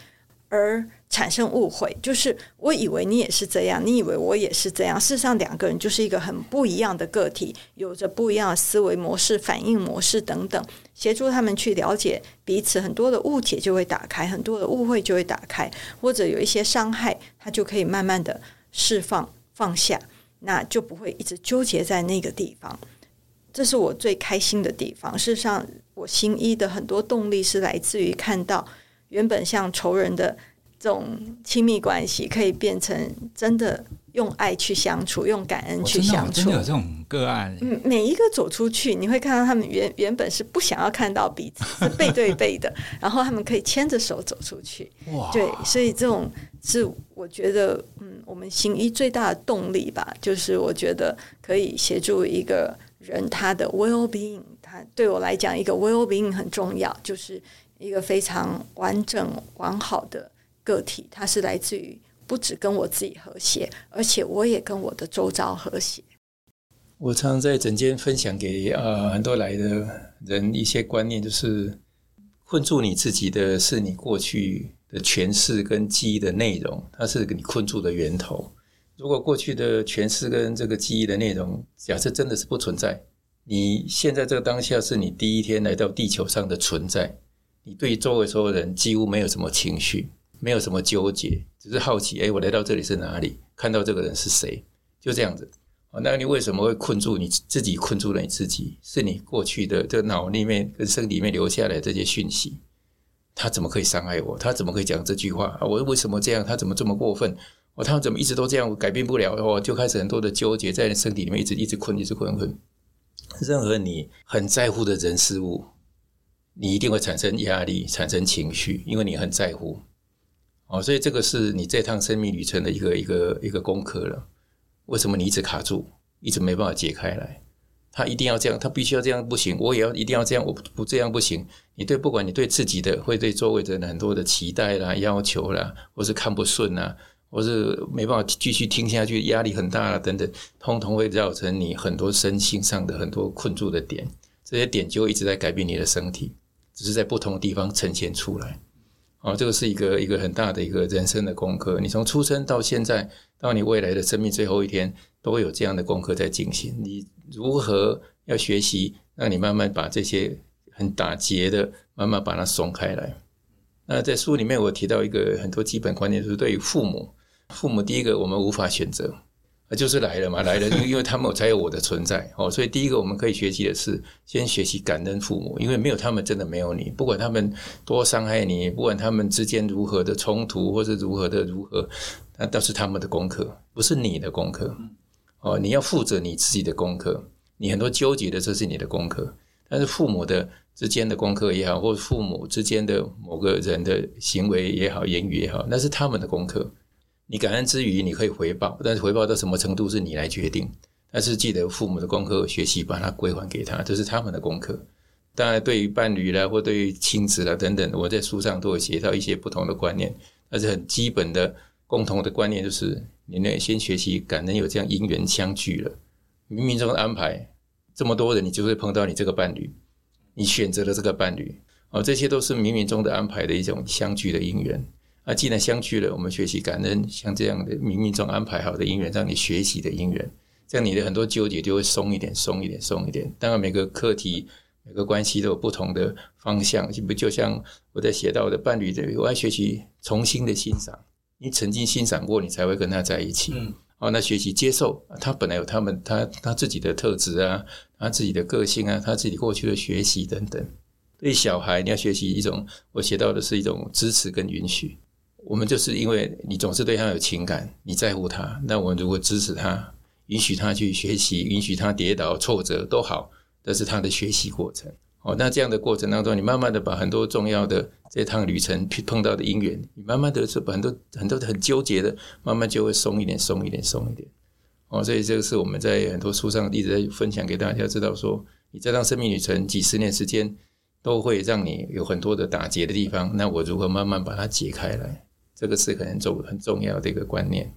而。产生误会，就是我以为你也是这样，你以为我也是这样。事实上，两个人就是一个很不一样的个体，有着不一样的思维模式、反应模式等等。协助他们去了解彼此，很多的误解就会打开，很多的误会就会打开，或者有一些伤害，他就可以慢慢的释放、放下，那就不会一直纠结在那个地方。这是我最开心的地方。事实上，我行医的很多动力是来自于看到原本像仇人的。这种亲密关系可以变成真的用爱去相处，用感恩去相处。真的有这种个案。嗯，每一个走出去，你会看到他们原原本是不想要看到彼此，是背对背的，然后他们可以牵着手走出去。哇，对，所以这种是我觉得，嗯，我们行医最大的动力吧，就是我觉得可以协助一个人他的 well being，他对我来讲，一个 well being 很重要，就是一个非常完整完好的个体，它是来自于。不只跟我自己和谐，而且我也跟我的周遭和谐。我常常在整间分享给呃很多来的人一些观念，就是困住你自己的是你过去的诠释跟记忆的内容，它是给你困住的源头。如果过去的诠释跟这个记忆的内容，假设真的是不存在，你现在这个当下是你第一天来到地球上的存在，你对周围所有人几乎没有什么情绪。没有什么纠结，只是好奇。哎，我来到这里是哪里？看到这个人是谁？就这样子。那你为什么会困住你自己？困住了你自己，是你过去的这脑里面跟身体里面留下来这些讯息。他怎么可以伤害我？他怎么可以讲这句话？我为什么这样？他怎么这么过分？哦，他怎么一直都这样？我改变不了。哦，就开始很多的纠结，在你身体里面一直一直困，一直困困。任何你很在乎的人事物，你一定会产生压力，产生情绪，因为你很在乎。哦，所以这个是你这趟生命旅程的一个一个一个功课了。为什么你一直卡住，一直没办法解开来？他一定要这样，他必须要这样，不行。我也要一定要这样，我不这样不行。你对，不管你对自己的，会对周围的人很多的期待啦、要求啦，或是看不顺啊，或是没办法继续听下去，压力很大啦等等，通通会造成你很多身心上的很多困住的点。这些点就一直在改变你的身体，只是在不同的地方呈现出来。哦，这个是一个一个很大的一个人生的功课。你从出生到现在，到你未来的生命最后一天，都会有这样的功课在进行。你如何要学习，让你慢慢把这些很打结的，慢慢把它松开来。那在书里面，我提到一个很多基本观念，就是对于父母，父母第一个我们无法选择。就是来了嘛，来了，因为他们才有我的存在哦，所以第一个我们可以学习的是，先学习感恩父母，因为没有他们，真的没有你。不管他们多伤害你，不管他们之间如何的冲突，或是如何的如何，那都是他们的功课，不是你的功课哦。你要负责你自己的功课，你很多纠结的，这是你的功课。但是父母的之间的功课也好，或者父母之间的某个人的行为也好，言语也好，那是他们的功课。你感恩之余，你可以回报，但是回报到什么程度是你来决定。但是记得父母的功课，学习把它归还给他，这是他们的功课。当然，对于伴侣啦，或对于亲子啦等等，我在书上都有写到一些不同的观念。但是很基本的共同的观念就是，你呢先学习感恩，有这样因缘相聚了，冥冥中的安排，这么多人你就会碰到你这个伴侣，你选择了这个伴侣，哦，这些都是冥冥中的安排的一种相聚的因缘。那既然相聚了，我们学习感恩，像这样的冥冥中安排好的因缘，让你学习的因缘，这样你的很多纠结就会松一点，松一点，松一点。当然，每个课题、每个关系都有不同的方向，就不就像我在写到的伴侣的，我要学习重新的欣赏。你曾经欣赏过，你才会跟他在一起。嗯，哦，那学习接受，他本来有他们他他自己的特质啊，他自己的个性啊，他自己过去的学习等等。对小孩，你要学习一种，我写到的是一种支持跟允许。我们就是因为你总是对他有情感，你在乎他，那我们如果支持他，允许他去学习，允许他跌倒、挫折都好，这是他的学习过程。哦，那这样的过程当中，你慢慢的把很多重要的这趟旅程碰到的因缘，你慢慢的是把很多很多很纠结的，慢慢就会松一点、松一点、松一点。哦，所以这个是我们在很多书上一直在分享给大家，知道说，你这趟生命旅程几十年时间，都会让你有很多的打结的地方，那我如何慢慢把它解开来？这个是很重很重要的一个观念。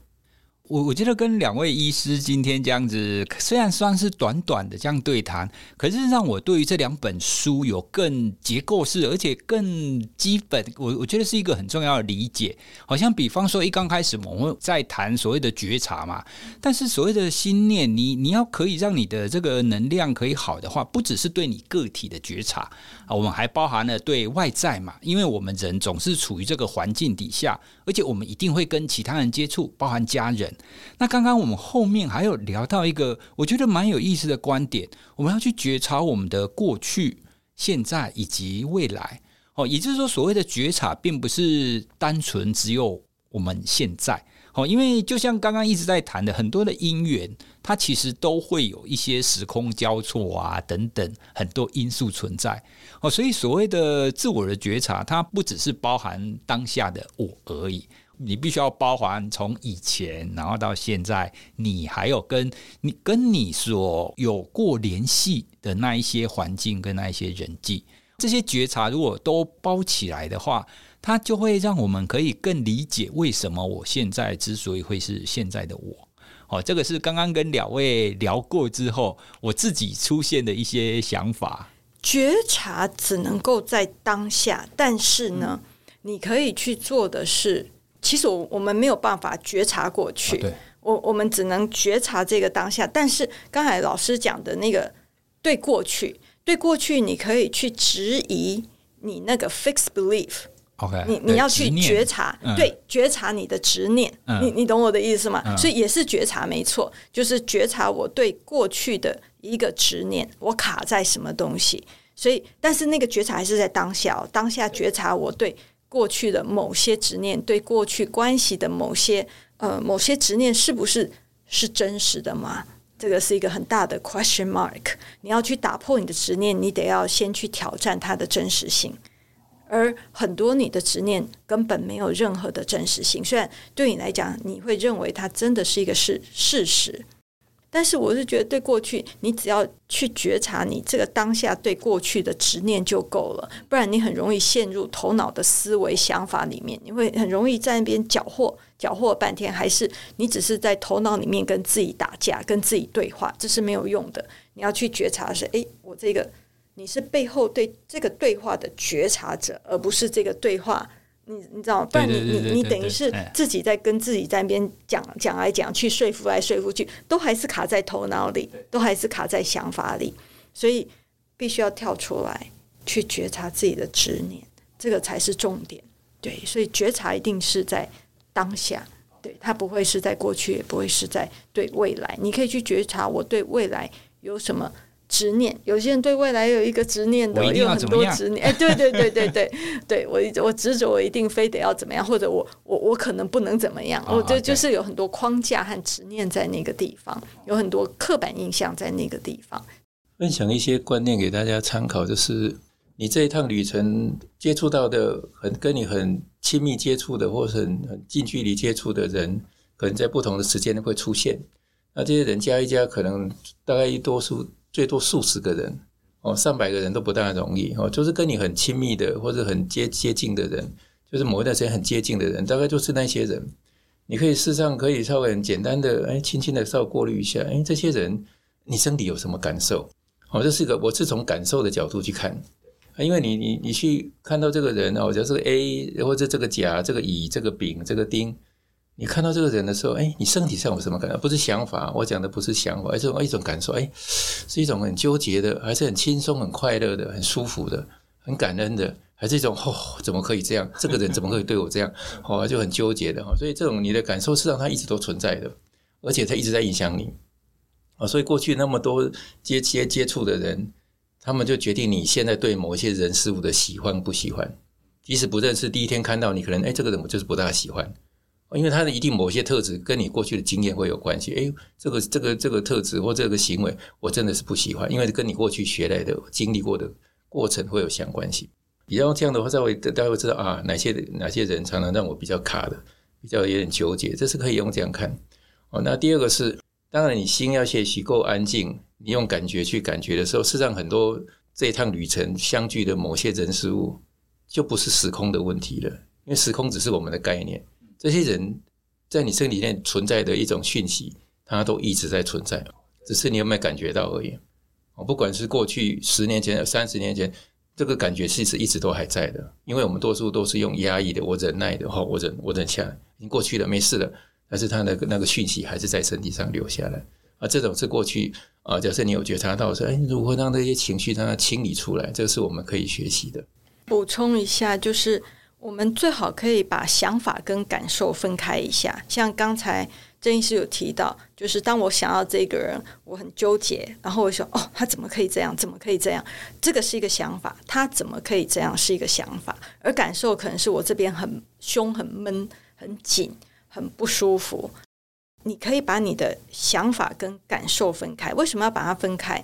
我我觉得跟两位医师今天这样子，虽然算是短短的这样对谈，可是让我对于这两本书有更结构式，而且更基本。我我觉得是一个很重要的理解。好像比方说，一刚开始我们在谈所谓的觉察嘛，但是所谓的心念，你你要可以让你的这个能量可以好的话，不只是对你个体的觉察啊，我们还包含了对外在嘛，因为我们人总是处于这个环境底下，而且我们一定会跟其他人接触，包含家人。那刚刚我们后面还有聊到一个我觉得蛮有意思的观点，我们要去觉察我们的过去、现在以及未来。哦，也就是说，所谓的觉察，并不是单纯只有我们现在。哦，因为就像刚刚一直在谈的，很多的因缘，它其实都会有一些时空交错啊，等等很多因素存在。哦，所以所谓的自我的觉察，它不只是包含当下的我而已，你必须要包含从以前，然后到现在，你还有跟你跟你所有过联系的那一些环境跟那一些人际，这些觉察如果都包起来的话。它就会让我们可以更理解为什么我现在之所以会是现在的我。哦，这个是刚刚跟两位聊过之后，我自己出现的一些想法。觉察只能够在当下，但是呢，嗯、你可以去做的是，其实我我们没有办法觉察过去，我我们只能觉察这个当下。但是刚才老师讲的那个对过去，对过去，你可以去质疑你那个 fixed belief。Okay, 你你要去觉察，对，觉察你的执念，嗯、你你懂我的意思吗？嗯、所以也是觉察，没错，就是觉察我对过去的一个执念，我卡在什么东西。所以，但是那个觉察还是在当下，当下觉察我对过去的某些执念，对过去关系的某些呃某些执念，是不是是真实的吗？这个是一个很大的 question mark。你要去打破你的执念，你得要先去挑战它的真实性。而很多你的执念根本没有任何的真实性，虽然对你来讲你会认为它真的是一个事事实，但是我是觉得对过去，你只要去觉察你这个当下对过去的执念就够了，不然你很容易陷入头脑的思维想法里面，你会很容易在那边搅和搅和半天，还是你只是在头脑里面跟自己打架，跟自己对话，这是没有用的。你要去觉察是，诶，我这个。你是背后对这个对话的觉察者，而不是这个对话。你你知道吗？不然你你你等于是自己在跟自己在那边讲讲来讲去，说服来说服去，都还是卡在头脑里，都还是卡在想法里。所以必须要跳出来去觉察自己的执念，这个才是重点。对，所以觉察一定是在当下，对，它不会是在过去，也不会是在对未来。你可以去觉察我对未来有什么。执念，有些人对未来有一个执念的，有很多执念。哎，对对对对对，对我我执着，我一定非得要怎么样，或者我我我可能不能怎么样，我这就是有很多框架和执念在那个地方，有很多刻板印象在那个地方。分享一些观念给大家参考，就是你这一趟旅程接触到的很跟你很亲密接触的，或是很很近距离接触的人，可能在不同的时间会出现。那这些人加一加，可能大概一多数。最多数十个人哦，上百个人都不大容易哦。就是跟你很亲密的或者很接接近的人，就是某一段时间很接近的人，大概就是那些人。你可以事实上可以稍微很简单的哎，轻轻的稍微过滤一下，哎，这些人你身体有什么感受？哦，这是一个我是从感受的角度去看，因为你你你去看到这个人哦，就是 A 或者这个甲、这个乙、这个丙、这个丁。你看到这个人的时候，哎，你身体上有什么感觉？不是想法，我讲的不是想法，而是一种感受。哎，是一种很纠结的，还是很轻松、很快乐的、很舒服的、很感恩的，还是一种哦，怎么可以这样？这个人怎么可以对我这样？哦，就很纠结的哈。所以这种你的感受，实际上它一直都存在的，而且他一直在影响你啊。所以过去那么多接接接触的人，他们就决定你现在对某一些人事物的喜欢不喜欢。即使不认识，第一天看到你，可能哎，这个人我就是不大喜欢。因为他的一定某些特质跟你过去的经验会有关系，诶，这个这个这个特质或这个行为，我真的是不喜欢，因为跟你过去学来的、经历过的过程会有相关性。比较这样的话，稍微大家会知道啊，哪些哪些人常常让我比较卡的，比较有点纠结，这是可以用这样看。哦，那第二个是，当然你心要学习够安静，你用感觉去感觉的时候，事实上很多这一趟旅程相聚的某些人事物，就不是时空的问题了，因为时空只是我们的概念。这些人在你身体内存在的一种讯息，它都一直在存在，只是你有没有感觉到而已。哦，不管是过去十年前、三十年前，这个感觉其实一直都还在的。因为我们多数都是用压抑的，我忍耐的，哈，我忍，我忍下来，已经过去了，没事了。但是它那个那个讯息还是在身体上留下来。啊，这种是过去啊。假设你有觉察到说，哎，如何让这些情绪让它清理出来？这个是我们可以学习的。补充一下，就是。我们最好可以把想法跟感受分开一下。像刚才郑医师有提到，就是当我想要这个人，我很纠结，然后我说：“哦，他怎么可以这样？怎么可以这样？”这个是一个想法，他怎么可以这样是一个想法，而感受可能是我这边很凶、很闷、很紧、很不舒服。你可以把你的想法跟感受分开。为什么要把它分开？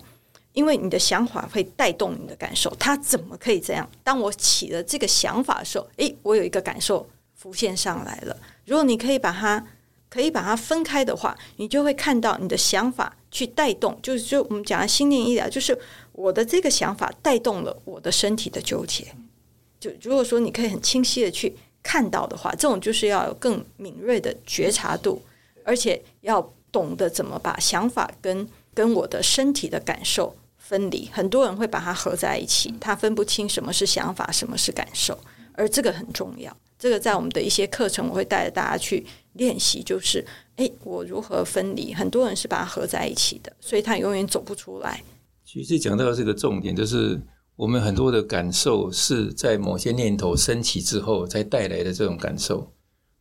因为你的想法会带动你的感受。它怎么可以这样？当我起了这个想法的时候，诶，我有一个感受浮现上来了。如果你可以把它可以把它分开的话，你就会看到你的想法去带动。就是就我们讲的心念医疗，就是我的这个想法带动了我的身体的纠结。就如果说你可以很清晰的去看到的话，这种就是要有更敏锐的觉察度。而且要懂得怎么把想法跟跟我的身体的感受分离。很多人会把它合在一起，他分不清什么是想法，什么是感受，而这个很重要。这个在我们的一些课程，我会带着大家去练习，就是诶，我如何分离？很多人是把它合在一起的，所以他永远走不出来。其实讲到这个重点，就是我们很多的感受是在某些念头升起之后才带来的这种感受。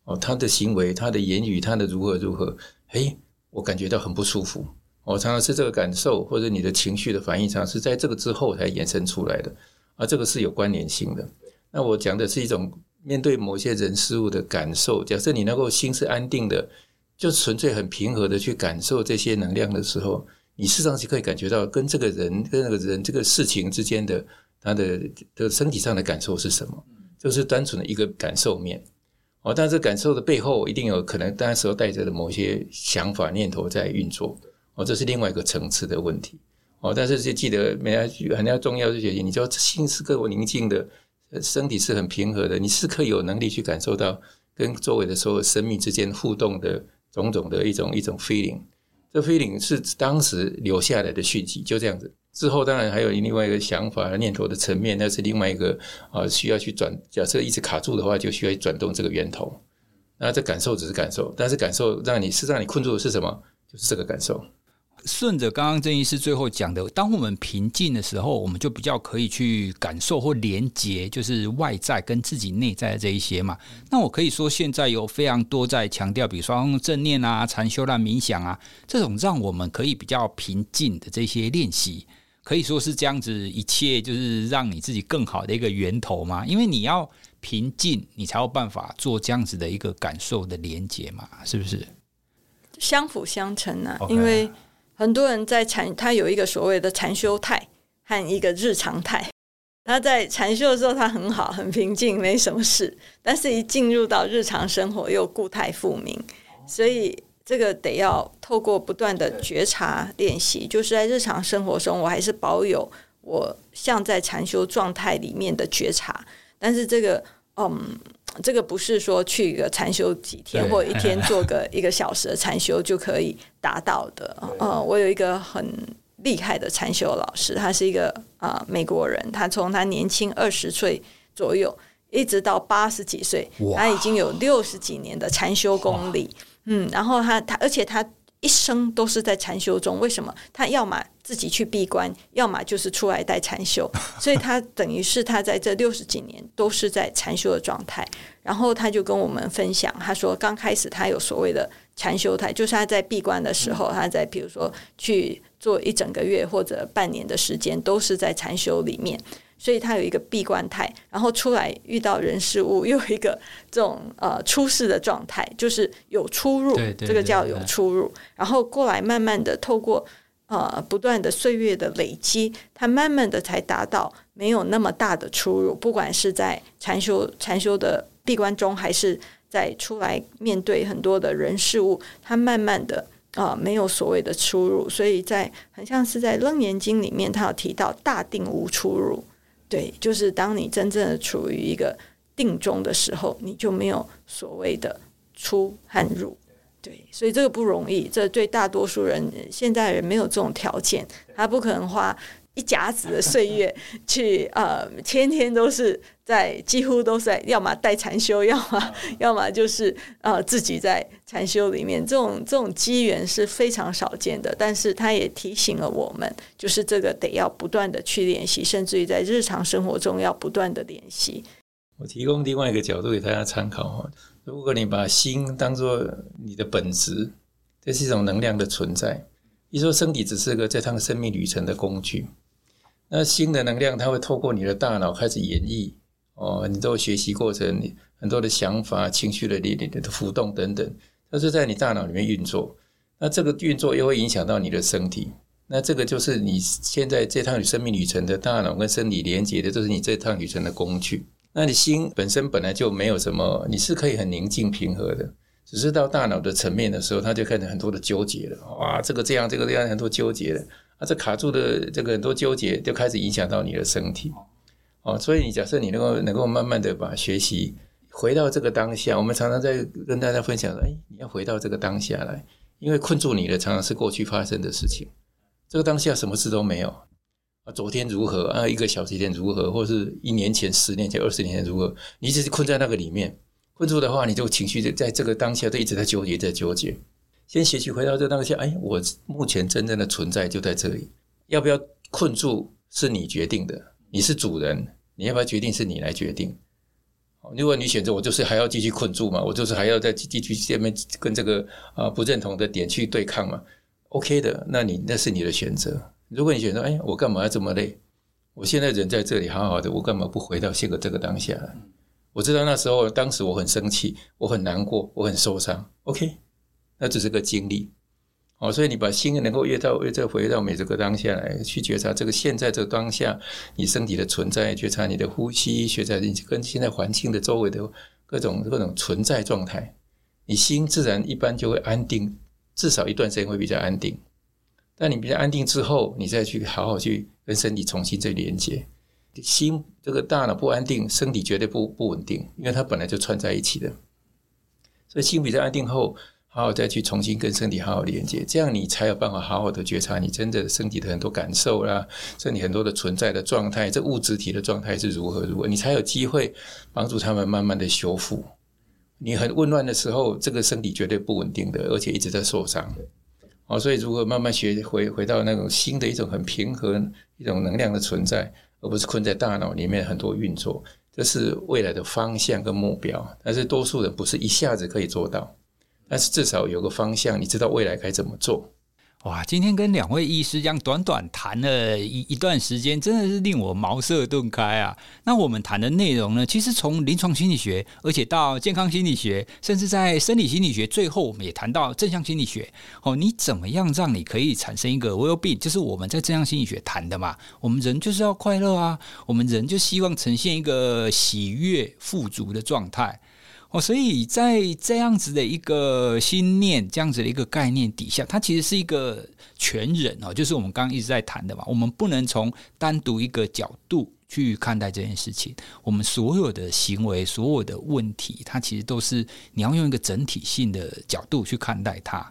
哦，他的行为、他的言语、他的如何如何，诶，我感觉到很不舒服。我常常是这个感受，或者你的情绪的反应，常是在这个之后才衍生出来的。而这个是有关联性的。那我讲的是一种面对某些人事物的感受。假设你能够心是安定的，就纯粹很平和的去感受这些能量的时候，你事实上是可以感觉到跟这个人、跟那个人这个事情之间的他的的身体上的感受是什么，就是单纯的一个感受面。哦，但是感受的背后一定有可能，当时候带着的某些想法念头在运作。哦，这是另外一个层次的问题。哦，但是就记得，每家很要重要的学习，你就心是够宁静的，身体是很平和的，你是可以有能力去感受到跟周围的所有生命之间互动的种种的一种一种 feeling。这 feeling 是当时留下来的讯息，就这样子。之后当然还有另外一个想法念头的层面，那是另外一个啊，需要去转。假设一直卡住的话，就需要转动这个源头。那这感受只是感受，但是感受让你是让你困住的是什么？就是这个感受。顺着刚刚郑医师最后讲的，当我们平静的时候，我们就比较可以去感受或连接，就是外在跟自己内在的这一些嘛。那我可以说，现在有非常多在强调，比如说正念啊、禅修啦、冥想啊，这种让我们可以比较平静的这些练习。可以说是这样子，一切就是让你自己更好的一个源头嘛。因为你要平静，你才有办法做这样子的一个感受的连接嘛，是不是？相辅相成啊。因为很多人在禅，他有一个所谓的禅修态和一个日常态。他在禅修的时候，他很好，很平静，没什么事。但是一进入到日常生活，又故态复明，所以。这个得要透过不断的觉察练习，就是在日常生活中，我还是保有我像在禅修状态里面的觉察。但是这个，嗯，这个不是说去一个禅修几天或一天做个一个小时的禅修就可以达到的。嗯，我有一个很厉害的禅修老师，他是一个啊美国人，他从他年轻二十岁左右一直到八十几岁，他已经有六十几年的禅修功力。嗯，然后他他，而且他一生都是在禅修中。为什么？他要么自己去闭关，要么就是出来带禅修。所以他等于是他在这六十几年都是在禅修的状态。然后他就跟我们分享，他说刚开始他有所谓的禅修态，就是他在闭关的时候，他在比如说去做一整个月或者半年的时间，都是在禅修里面。所以他有一个闭关态，然后出来遇到人事物，又有一个这种呃出世的状态，就是有出入，对对对对，这个叫有出入。然后过来慢慢的透过呃不断的岁月的累积，他慢慢的才达到没有那么大的出入。不管是在禅修禅修的闭关中，还是在出来面对很多的人事物，他慢慢的啊、呃、没有所谓的出入。所以在很像是在《楞严经》里面，他有提到大定无出入。对，就是当你真正的处于一个定中的时候，你就没有所谓的出和入。对，所以这个不容易，这对大多数人现在人没有这种条件，他不可能花一甲子的岁月去呃，天天都是在，几乎都是在，要么带禅修，要么要么就是呃自己在禅修里面，这种这种机缘是非常少见的。但是他也提醒了我们，就是这个得要不断的去练习，甚至于在日常生活中要不断的练习。我提供另外一个角度给大家参考哈，如果你把心当做你的本质，这是一种能量的存在。一说身体只是个这趟生命旅程的工具。那新的能量，它会透过你的大脑开始演绎哦。你都学习过程，你很多的想法、情绪的力量的浮动等等，它是在你大脑里面运作。那这个运作又会影响到你的身体。那这个就是你现在这趟生命旅程的大脑跟身体连接的，就是你这趟旅程的工具。那你心本身本来就没有什么，你是可以很宁静平和的，只是到大脑的层面的时候，它就开始很多的纠结了。哇，这个这样，这个这样，很多纠结了。啊，这卡住的这个很多纠结，就开始影响到你的身体。哦，所以你假设你能够能够慢慢的把学习回到这个当下，我们常常在跟大家分享说，哎，你要回到这个当下来，因为困住你的常常是过去发生的事情，这个当下什么事都没有啊，昨天如何啊，一个小时前如何，或是一年前、十年前、二十年前如何，你一直是困在那个里面，困住的话，你就情绪就在这个当下都一直在纠结，在纠结。先学习回到这当下，哎，我目前真正的存在就在这里，要不要困住是你决定的，你是主人。你要不要决定是你来决定？如果你选择我，就是还要继续困住嘛，我就是还要再继续下面跟这个啊不认同的点去对抗嘛？OK 的，那你那是你的选择。如果你选择，哎，我干嘛要这么累？我现在人在这里好好的，我干嘛不回到现在这个当下？我知道那时候当时我很生气，我很难过，我很受伤。OK，那只是个经历。哦，所以你把心能够越到越再回到每这个当下来，去觉察这个现在这个当下，你身体的存在，觉察你的呼吸，觉察你跟现在环境的周围的各种各种存在状态，你心自然一般就会安定，至少一段时间会比较安定。但你比较安定之后，你再去好好去跟身体重新再连接，心这个大脑不安定，身体绝对不不稳定，因为它本来就串在一起的。所以心比较安定后。好好再去重新跟身体好好连接，这样你才有办法好好的觉察你真的身体的很多感受啦，身体很多的存在的状态，这物质体的状态是如何如何，你才有机会帮助他们慢慢的修复。你很混乱的时候，这个身体绝对不稳定的，而且一直在受伤。哦，所以如何慢慢学回回到那种新的一种很平衡一种能量的存在，而不是困在大脑里面很多运作，这是未来的方向跟目标。但是多数人不是一下子可以做到。但是至少有个方向，你知道未来该怎么做。哇，今天跟两位医师这样短短谈了一一段时间，真的是令我茅塞顿开啊！那我们谈的内容呢，其实从临床心理学，而且到健康心理学，甚至在生理心理学，最后我们也谈到正向心理学。哦，你怎么样让你可以产生一个 well-being？就是我们在正向心理学谈的嘛。我们人就是要快乐啊，我们人就希望呈现一个喜悦、富足的状态。哦，所以在这样子的一个心念、这样子的一个概念底下，它其实是一个全人哦，就是我们刚刚一直在谈的嘛。我们不能从单独一个角度去看待这件事情。我们所有的行为、所有的问题，它其实都是你要用一个整体性的角度去看待它。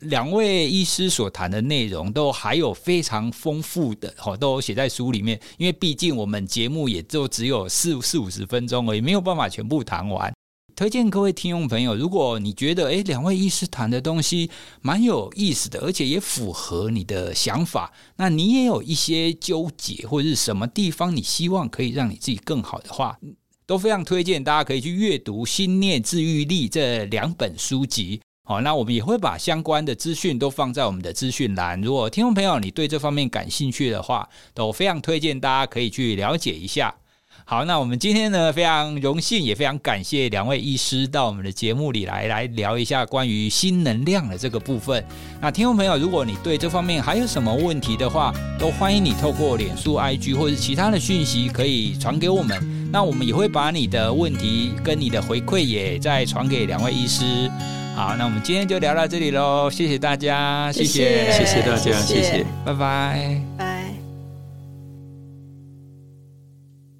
两位医师所谈的内容都还有非常丰富的哦，都写在书里面。因为毕竟我们节目也就只有四四五十分钟而已，没有办法全部谈完。推荐各位听众朋友，如果你觉得诶，两位医师谈的东西蛮有意思的，而且也符合你的想法，那你也有一些纠结或者是什么地方你希望可以让你自己更好的话，都非常推荐大家可以去阅读《心念治愈力》这两本书籍。好，那我们也会把相关的资讯都放在我们的资讯栏。如果听众朋友你对这方面感兴趣的话，都非常推荐大家可以去了解一下。好，那我们今天呢，非常荣幸，也非常感谢两位医师到我们的节目里来，来聊一下关于新能量的这个部分。那听众朋友，如果你对这方面还有什么问题的话，都欢迎你透过脸书、IG 或者其他的讯息可以传给我们。那我们也会把你的问题跟你的回馈也再传给两位医师。好，那我们今天就聊到这里喽，谢谢大家，谢谢，谢谢大家，谢谢，谢谢，拜拜。